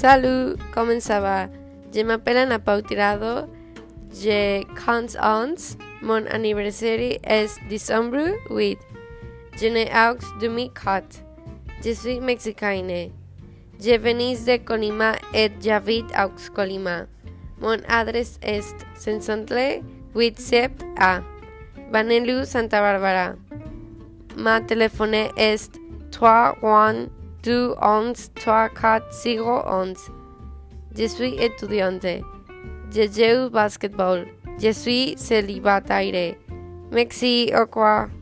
Salut, comment ça va? Je m'appelle Anna Pautirado, j'ai 15 ans, mon anniversaire est décembre 8. Je n'ai aux 2004. Je suis mexicaine. Je venais de Colima et j'habite à Colima. Mon adresse est 587 A. Vanelu Santa Barbara. Ma téléphone est 31 2 11 3 4 0 11. Je suis étudiante. Je joue basketball. Je suis célibataire. Merci, au.